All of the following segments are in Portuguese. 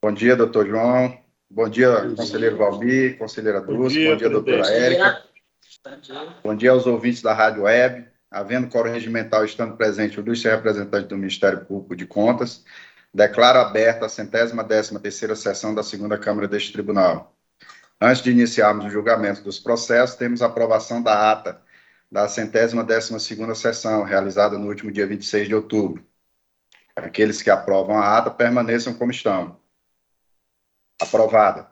Bom dia, doutor João. Bom dia, Bom conselheiro Valmir, conselheira Dulce. Bom dia, Bom dia doutora Érica. Bom dia. Bom dia aos ouvintes da Rádio Web. Havendo coro regimental estando presente o ilustre representante do Ministério Público de Contas, declaro aberta a centésima décima terceira sessão da segunda Câmara deste Tribunal. Antes de iniciarmos o julgamento dos processos, temos a aprovação da ata da centésima décima segunda sessão, realizada no último dia 26 de outubro. Aqueles que aprovam a ata permaneçam como estão. Aprovada.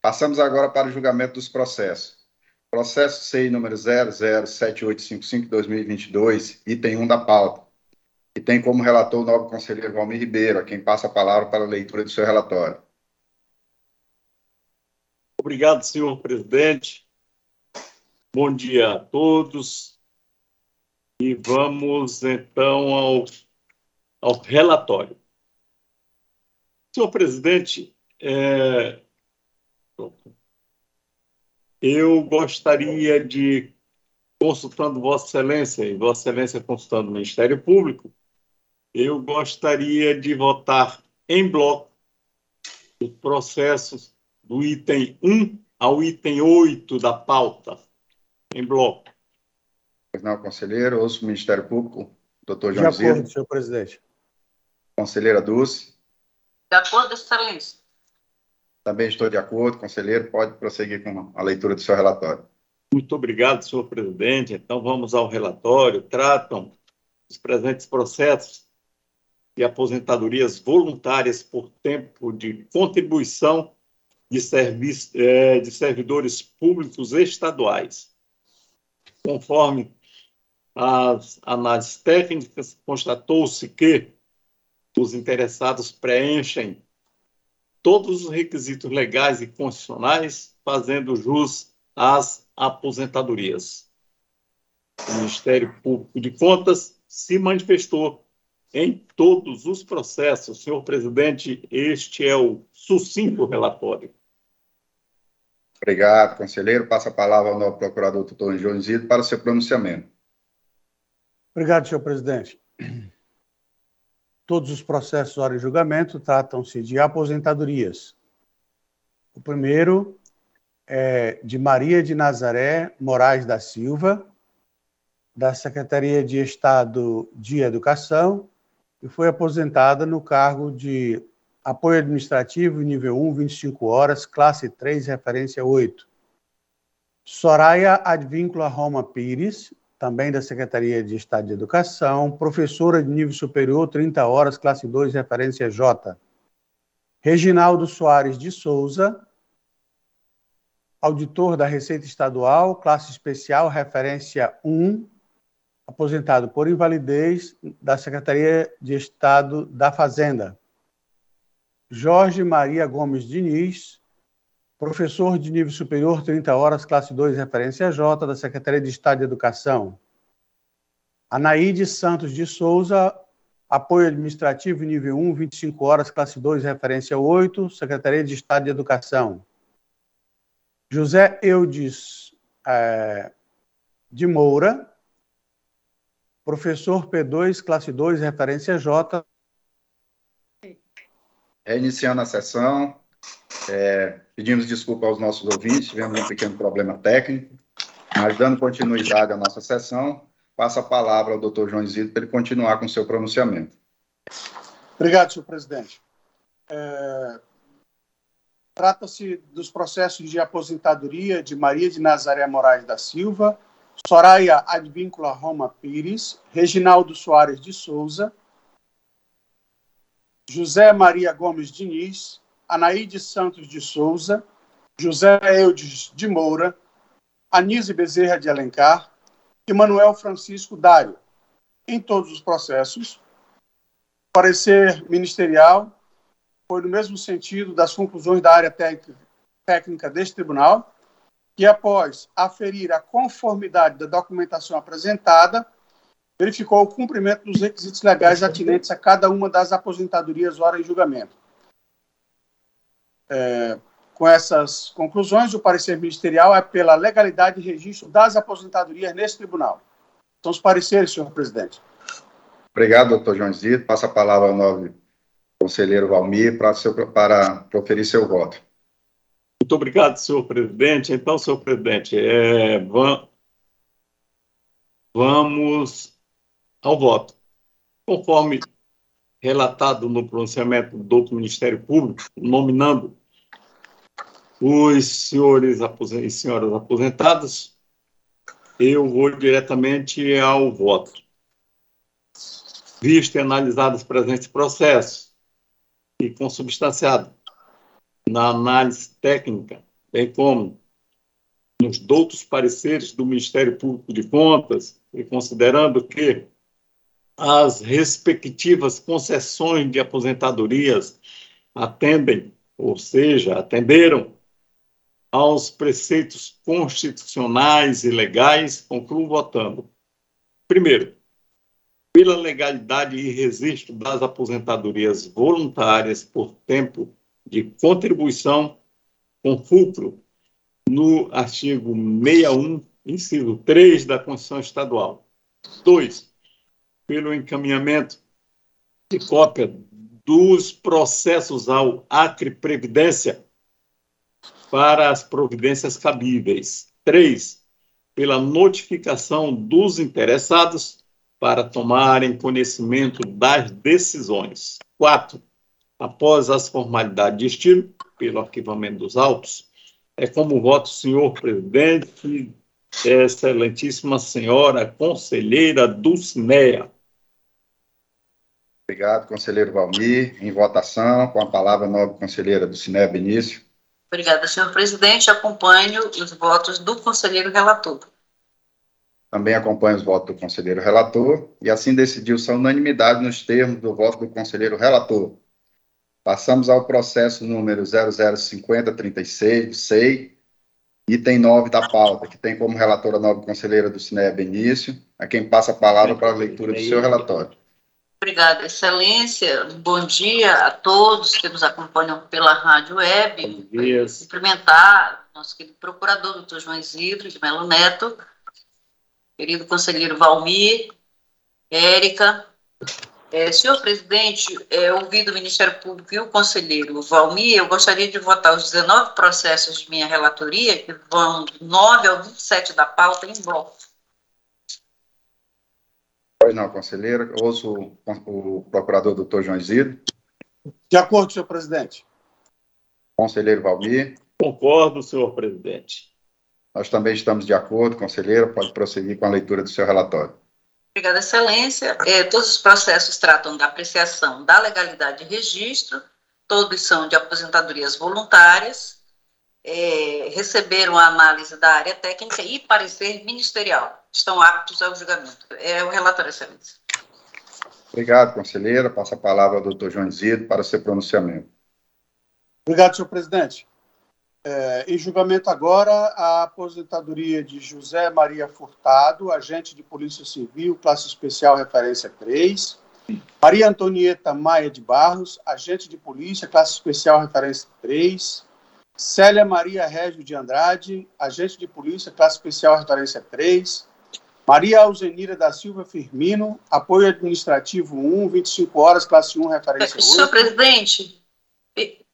Passamos agora para o julgamento dos processos. Processo CI número 007855-2022, item 1 da pauta, e tem como relator o novo conselheiro Valmir Ribeiro, a quem passa a palavra para a leitura do seu relatório. Obrigado, senhor presidente. Bom dia a todos. E vamos, então, ao, ao relatório. Senhor presidente, é... eu gostaria de, consultando Vossa Excelência, e Vossa Excelência consultando o Ministério Público, eu gostaria de votar em bloco os processos do item 1 ao item 8 da pauta, em bloco. Pois não, conselheiro, ouço o Ministério Público, doutor João De acordo, senhor presidente. Conselheira Dulce. De acordo, excelência. Também estou de acordo, conselheiro, pode prosseguir com a leitura do seu relatório. Muito obrigado, senhor presidente. Então, vamos ao relatório. Tratam os presentes processos e aposentadorias voluntárias por tempo de contribuição de, serviço, é, de servidores públicos estaduais. Conforme as análises técnicas, constatou-se que os interessados preenchem todos os requisitos legais e constitucionais, fazendo jus às aposentadorias. O Ministério Público de Contas se manifestou em todos os processos. Senhor presidente, este é o sucinto relatório. Obrigado, conselheiro. Passa a palavra ao novo procurador doutor João Isidro para o seu pronunciamento. Obrigado, senhor presidente. Todos os processos hora de julgamento tratam-se de aposentadorias. O primeiro é de Maria de Nazaré Moraes da Silva, da Secretaria de Estado de Educação, e foi aposentada no cargo de apoio administrativo nível 1, 25 horas, classe 3, referência 8. Soraya Advíncula Roma Pires, também da Secretaria de Estado de Educação, professora de nível superior, 30 horas, classe 2, referência J. Reginaldo Soares de Souza, auditor da Receita Estadual, classe especial, referência 1, aposentado por invalidez da Secretaria de Estado da Fazenda. Jorge Maria Gomes Diniz, professor de nível superior, 30 horas, classe 2, referência J, da Secretaria de Estado de Educação. Anaíde Santos de Souza, apoio administrativo nível 1, 25 horas, classe 2, referência 8, Secretaria de Estado de Educação. José Eudes é, de Moura, Professor P2, classe 2, referência J. Reiniciando a sessão, é, pedimos desculpa aos nossos ouvintes, tivemos um pequeno problema técnico, mas dando continuidade à nossa sessão, passo a palavra ao doutor João Isidro para ele continuar com seu pronunciamento. Obrigado, senhor presidente. É, Trata-se dos processos de aposentadoria de Maria de Nazaré Moraes da Silva, Soraya Advíncula Roma Pires, Reginaldo Soares de Souza, José Maria Gomes Diniz, Anaíde Santos de Souza, José Eudes de Moura, Anise Bezerra de Alencar e Manuel Francisco Dário, em todos os processos. Parecer ministerial foi no mesmo sentido das conclusões da área técnica deste tribunal, que, após aferir a conformidade da documentação apresentada, verificou o cumprimento dos requisitos legais atinentes a cada uma das aposentadorias hora em julgamento. É, com essas conclusões, o parecer ministerial é pela legalidade e registro das aposentadorias nesse tribunal. São os pareceres, senhor presidente. Obrigado, doutor João Zito. Passa a palavra ao novo conselheiro Valmir para, seu, para proferir seu voto. Muito obrigado, senhor presidente. Então, senhor presidente, é, vamos ao voto. Conforme relatado no pronunciamento do Ministério Público, nominando os senhores e senhoras aposentados, eu vou diretamente ao voto. Visto e analisado os presentes processos e consubstanciado na análise técnica, bem como nos doutos pareceres do Ministério Público de Contas, e considerando que as respectivas concessões de aposentadorias atendem, ou seja, atenderam aos preceitos constitucionais e legais, concluo votando. Primeiro, pela legalidade e registro das aposentadorias voluntárias por tempo de contribuição com fulcro no artigo 61, inciso 3 da Constituição Estadual. Dois, pelo encaminhamento de cópia dos processos ao Acre Previdência para as providências cabíveis. Três, pela notificação dos interessados para tomarem conhecimento das decisões. Quatro, após as formalidades de estilo, pelo arquivamento dos autos, é como voto, senhor presidente, excelentíssima senhora conselheira Dulcinea. Obrigado, conselheiro Valmir. Em votação, com a palavra, nova conselheira Dulcinea Benício. Obrigada, senhor presidente. Acompanho os votos do conselheiro relator. Também acompanho os votos do conselheiro relator e assim decidiu-se a unanimidade nos termos do voto do conselheiro relator. Passamos ao processo número 005036 do SEI, item 9 da pauta, que tem como relatora a nova conselheira do Cineia Benício, a quem passa a palavra para a leitura do seu relatório. Obrigada, Excelência. Bom dia a todos que nos acompanham pela rádio web. Bom dia. Cumprimentar nosso querido procurador, doutor João Isidro de Melo Neto, querido conselheiro Valmir, Érica. É, senhor presidente, é, ouvido o Ministério Público e o conselheiro Valmir, eu gostaria de votar os 19 processos de minha relatoria, que vão do 9 ao 27 da pauta, em bloco. Não, conselheira. Ouço o, o procurador doutor João Isidro. De acordo, senhor presidente. Conselheiro Valmir. Concordo, senhor presidente. Nós também estamos de acordo, conselheira. Pode prosseguir com a leitura do seu relatório. Obrigada, Excelência. É, todos os processos tratam da apreciação da legalidade de registro, todos são de aposentadorias voluntárias, é, receberam a análise da área técnica e parecer ministerial. Estão aptos ao julgamento. É o relatório, excelência. Obrigado, conselheira. Passa a palavra ao doutor João Zido para seu pronunciamento. Obrigado, senhor presidente. É, em julgamento agora, a aposentadoria de José Maria Furtado, agente de Polícia Civil, classe especial referência 3. Maria Antonieta Maia de Barros, agente de polícia, classe especial referência 3. Célia Maria Régio de Andrade, agente de polícia, classe especial referência 3. Maria Alzenira da Silva Firmino, apoio administrativo 1, 25 horas, classe 1, referência 8. Senhor presidente,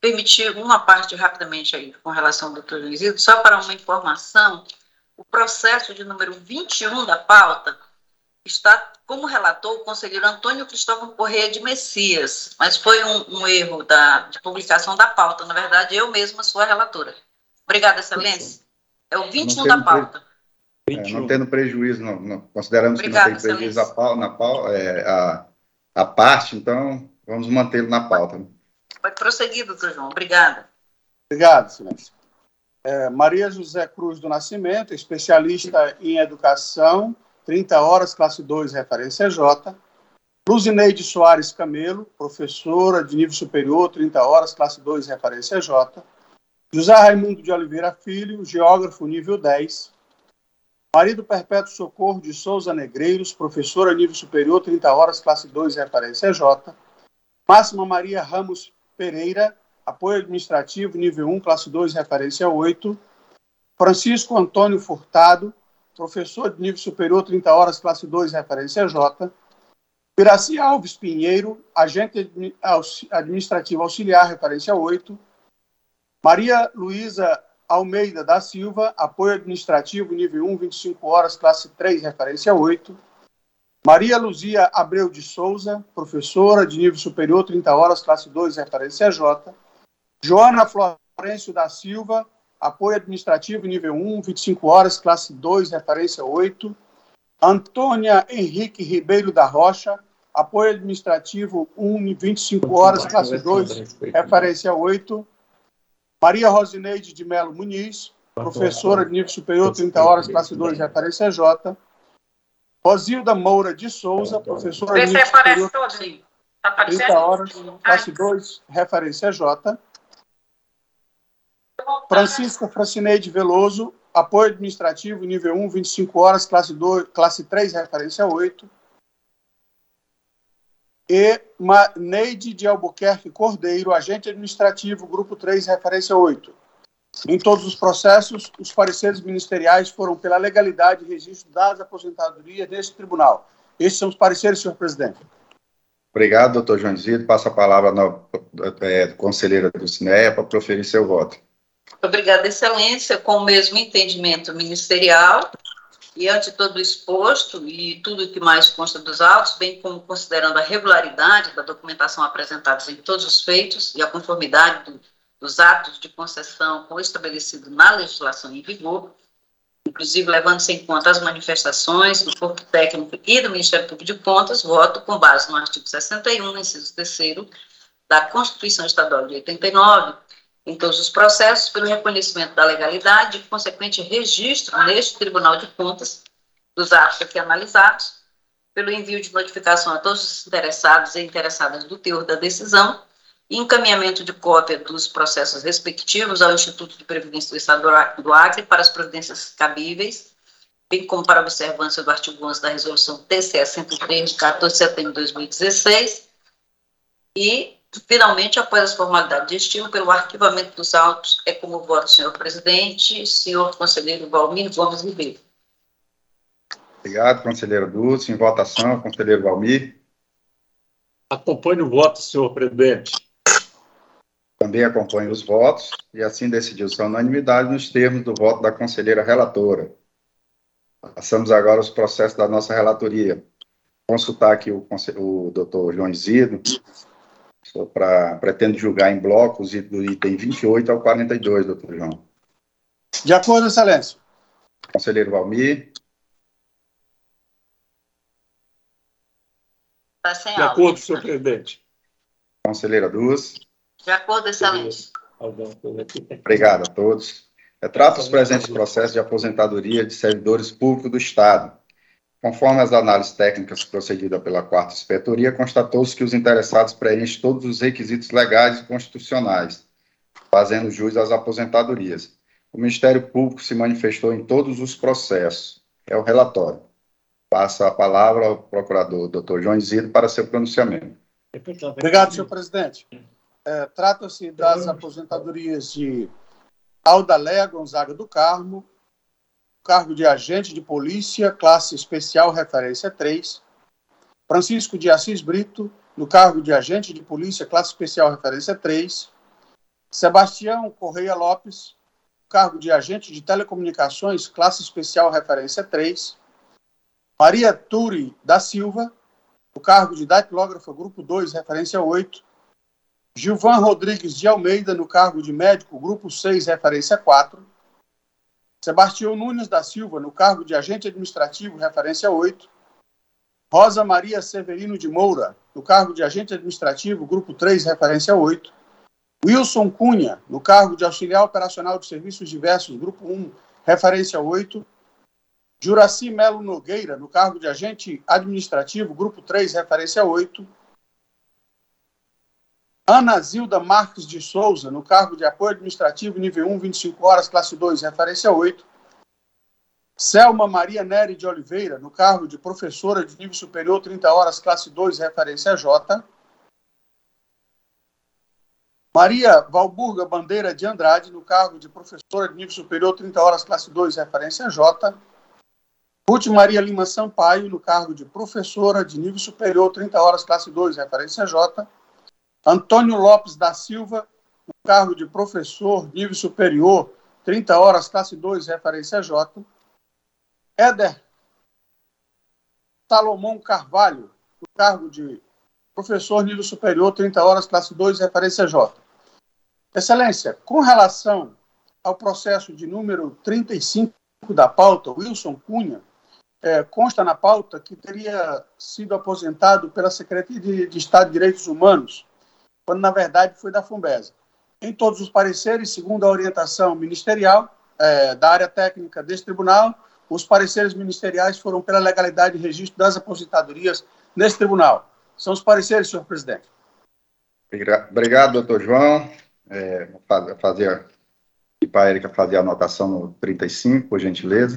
permitir uma parte rapidamente aí com relação ao doutor Luizito, só para uma informação, o processo de número 21 da pauta está como relator o conselheiro Antônio Cristóvão Correia de Messias, mas foi um, um erro da, de publicação da pauta. Na verdade, eu mesma sou a relatora. Obrigada, Excelência. É o 21 da pauta. Pre... É, não tendo prejuízo, não, não, consideramos Obrigada, que não tem prejuízo a, pau, na pau, é, a, a parte, então vamos mantê-lo na pauta. Pode prosseguir, doutor João. Obrigada. Obrigado, Silêncio. É, Maria José Cruz do Nascimento, especialista em educação 30 horas, classe 2, referência J. Luzineide Soares Camelo, professora de nível superior, 30 horas, classe 2, referência J. José Raimundo de Oliveira Filho, geógrafo, nível 10. Marido Perpétuo Socorro de Souza Negreiros, professora nível superior, 30 horas, classe 2, referência J. Máxima Maria Ramos Pereira, apoio administrativo, nível 1, classe 2, referência 8. Francisco Antônio Furtado, professor de nível superior, 30 horas, classe 2, referência J. Piraci Alves Pinheiro, agente administrativo auxiliar, referência 8. Maria Luísa Almeida da Silva, apoio administrativo, nível 1, 25 horas, classe 3, referência 8. Maria Luzia Abreu de Souza, professora de nível superior, 30 horas, classe 2, referência J. Joana Florencio da Silva, apoio administrativo, nível 1, 25 horas, classe 2, referência 8. Antônia Henrique Ribeiro da Rocha, apoio administrativo 1, 25 horas, classe 2, referência 8. Maria Rosineide de Melo Muniz, professora de nível superior, 30 horas, classe 2, referência J. Rosilda Moura de Souza, professora de nível superior, 30 horas, classe 2, referência J. Francisca Francineide Veloso, apoio administrativo, nível 1, 25 horas, classe, 2, classe 3, referência 8. E Neide de Albuquerque Cordeiro, agente administrativo, grupo 3, referência 8. Em todos os processos, os pareceres ministeriais foram pela legalidade e registro das aposentadorias neste tribunal. Esses são os pareceres, senhor presidente. Obrigado, doutor Joãozito. Passa a palavra à é, conselheira do CINEA para proferir seu voto. Obrigada, Excelência, com o mesmo entendimento ministerial e ante todo o exposto e tudo o que mais consta dos autos, bem como considerando a regularidade da documentação apresentada em todos os feitos e a conformidade do, dos atos de concessão com o estabelecido na legislação em vigor, inclusive levando-se em conta as manifestações do corpo técnico e do Ministério Público de Contas, voto com base no artigo 61, inciso 3 da Constituição Estadual de 89, em todos os processos pelo reconhecimento da legalidade e consequente registro neste Tribunal de Contas dos atos aqui analisados, pelo envio de notificação a todos os interessados e interessadas do teor da decisão e encaminhamento de cópia dos processos respectivos ao Instituto de Previdência do Estado do Acre para as providências cabíveis, bem como para observância do artigo 11 da Resolução TCE 103, de 14 de setembro de 2016, e Finalmente, após as formalidades de estilo, pelo arquivamento dos autos, é como voto senhor presidente, senhor conselheiro Valmir Gomes Ribeiro. Obrigado, conselheiro Dulce. Em votação, conselheiro Valmir. Acompanhe o voto, senhor presidente. Também acompanho os votos e assim decidiu-se a unanimidade nos termos do voto da conselheira relatora. Passamos agora aos processos da nossa relatoria. Consultar aqui o, o doutor João Isidro, para pretendo julgar em blocos do item 28 ao 42, doutor João. De acordo, excelência. Conselheiro Valmir. Está sem De acordo, senhor presidente. Conselheira Duz. De acordo, excelência. Obrigado a todos. Retrata os presentes processos de aposentadoria de servidores públicos do Estado Conforme as análises técnicas procedidas pela quarta inspetoria, constatou-se que os interessados preenchem todos os requisitos legais e constitucionais, fazendo jus às aposentadorias. O Ministério Público se manifestou em todos os processos. É o relatório. Passa a palavra ao procurador, doutor João Isidro, para seu pronunciamento. Obrigado, senhor presidente. É, Trata-se das aposentadorias de Aldalé Gonzaga do Carmo, cargo de agente de polícia, classe especial, referência 3. Francisco de Assis Brito, no cargo de agente de polícia, classe especial, referência 3. Sebastião Correia Lopes, cargo de agente de telecomunicações, classe especial, referência 3. Maria Turi da Silva, o cargo de datilógrafa, grupo 2, referência 8. Gilvan Rodrigues de Almeida, no cargo de médico, grupo 6, referência 4. Sebastião Nunes da Silva, no cargo de agente administrativo, referência 8. Rosa Maria Severino de Moura, no cargo de agente administrativo, grupo 3, referência 8. Wilson Cunha, no cargo de auxiliar operacional de serviços diversos, grupo 1, referência 8. Juraci Melo Nogueira, no cargo de agente administrativo, grupo 3, referência 8. Ana Zilda Marques de Souza, no cargo de apoio administrativo, nível 1, 25 horas, classe 2, referência 8. Selma Maria Nery de Oliveira, no cargo de professora de nível superior, 30 horas, classe 2, referência J. Maria Valburga Bandeira de Andrade, no cargo de professora de nível superior, 30 horas, classe 2, referência J. Ruth Maria Lima Sampaio, no cargo de professora de nível superior, 30 horas, classe 2, referência J. Antônio Lopes da Silva, no cargo de professor, nível superior, 30 horas, classe 2, referência J. Éder Salomão Carvalho, no cargo de professor, nível superior, 30 horas, classe 2, referência J. Excelência, com relação ao processo de número 35 da pauta, Wilson Cunha, é, consta na pauta que teria sido aposentado pela Secretaria de, de Estado de Direitos Humanos, quando na verdade foi da Fumbesa. Em todos os pareceres, segundo a orientação ministerial é, da área técnica desse tribunal, os pareceres ministeriais foram pela legalidade e registro das aposentadorias nesse tribunal. São os pareceres, senhor presidente. Obrigado, doutor João. É, fazer para a Erika fazer a anotação no 35, por gentileza.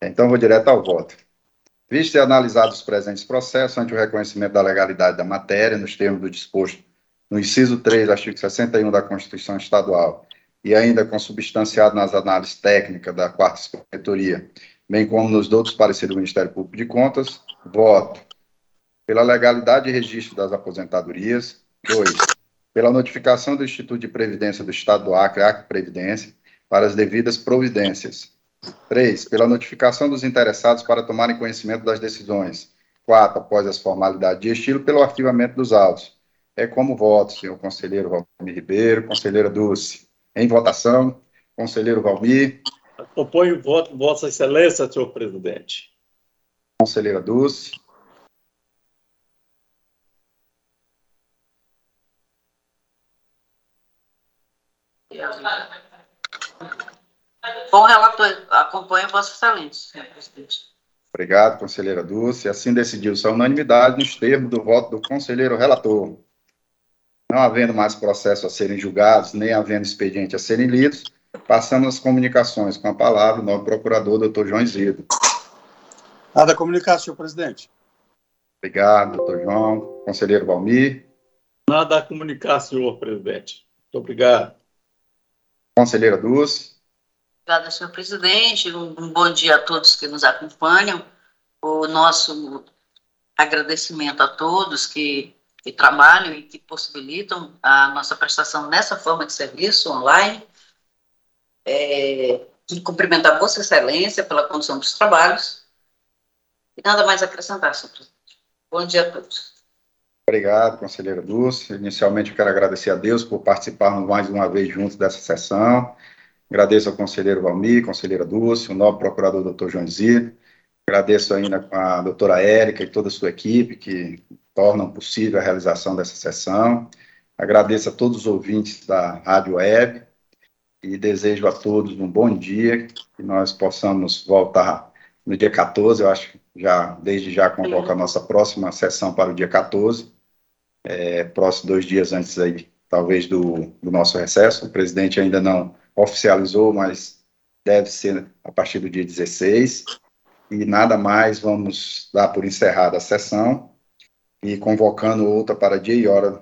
Então, vou direto ao voto. Visto e analisados os presentes processos, ante o reconhecimento da legalidade da matéria, nos termos do disposto no inciso 3, artigo 61 da Constituição Estadual, e ainda consubstanciado nas análises técnicas da quarta inspetoria, bem como nos outros pareceres do Ministério Público de Contas, voto pela legalidade e registro das aposentadorias. Dois, pela notificação do Instituto de Previdência do Estado do Acre, Acre Previdência, para as devidas providências. 3. Pela notificação dos interessados para tomarem conhecimento das decisões. 4. Após as formalidades de estilo, pelo arquivamento dos autos. É como voto, senhor conselheiro Valmir Ribeiro, conselheira Dulce. Em votação, conselheiro Valmir. Acompanho o voto, Vossa Excelência, senhor presidente. Conselheira Dulce. Bom relator, acompanho Vossa Excelência, senhor presidente. Obrigado, conselheira Dulce. Assim decidiu-se a unanimidade nos termos do voto do conselheiro relator. Não havendo mais processos a serem julgados, nem havendo expediente a serem lidos, passamos às comunicações. Com a palavra, o novo procurador, doutor João Isidro. Nada a comunicar, senhor presidente. Obrigado, doutor João. Conselheiro Valmir. Nada a comunicar, senhor presidente. Muito obrigado. Conselheira Dulce. Obrigada, senhor presidente. Um, bom dia a todos que nos acompanham. O nosso agradecimento a todos que, que trabalham e que possibilitam a nossa prestação nessa forma de serviço online. É, e cumprimentar Vossa Excelência pela condução dos trabalhos. E nada mais a acrescentar, senhor presidente. Bom dia a todos. Obrigado, conselheira Dulce. Inicialmente, eu quero agradecer a Deus por participarmos mais uma vez juntos dessa sessão Agradeço ao conselheiro Valmir, conselheira Dulce, o novo procurador doutor João Zir. Agradeço ainda a doutora Érica e toda a sua equipe que tornam possível a realização dessa sessão. Agradeço a todos os ouvintes da Rádio Web e desejo a todos um bom dia, que nós possamos voltar no dia 14, eu acho que já, desde já, convoca a nossa próxima sessão para o dia 14, é, próximo dois dias antes aí, talvez, do, do nosso recesso. O presidente ainda não oficializou, mas deve ser a partir do dia 16. E nada mais, vamos dar por encerrada a sessão e convocando outra para dia e hora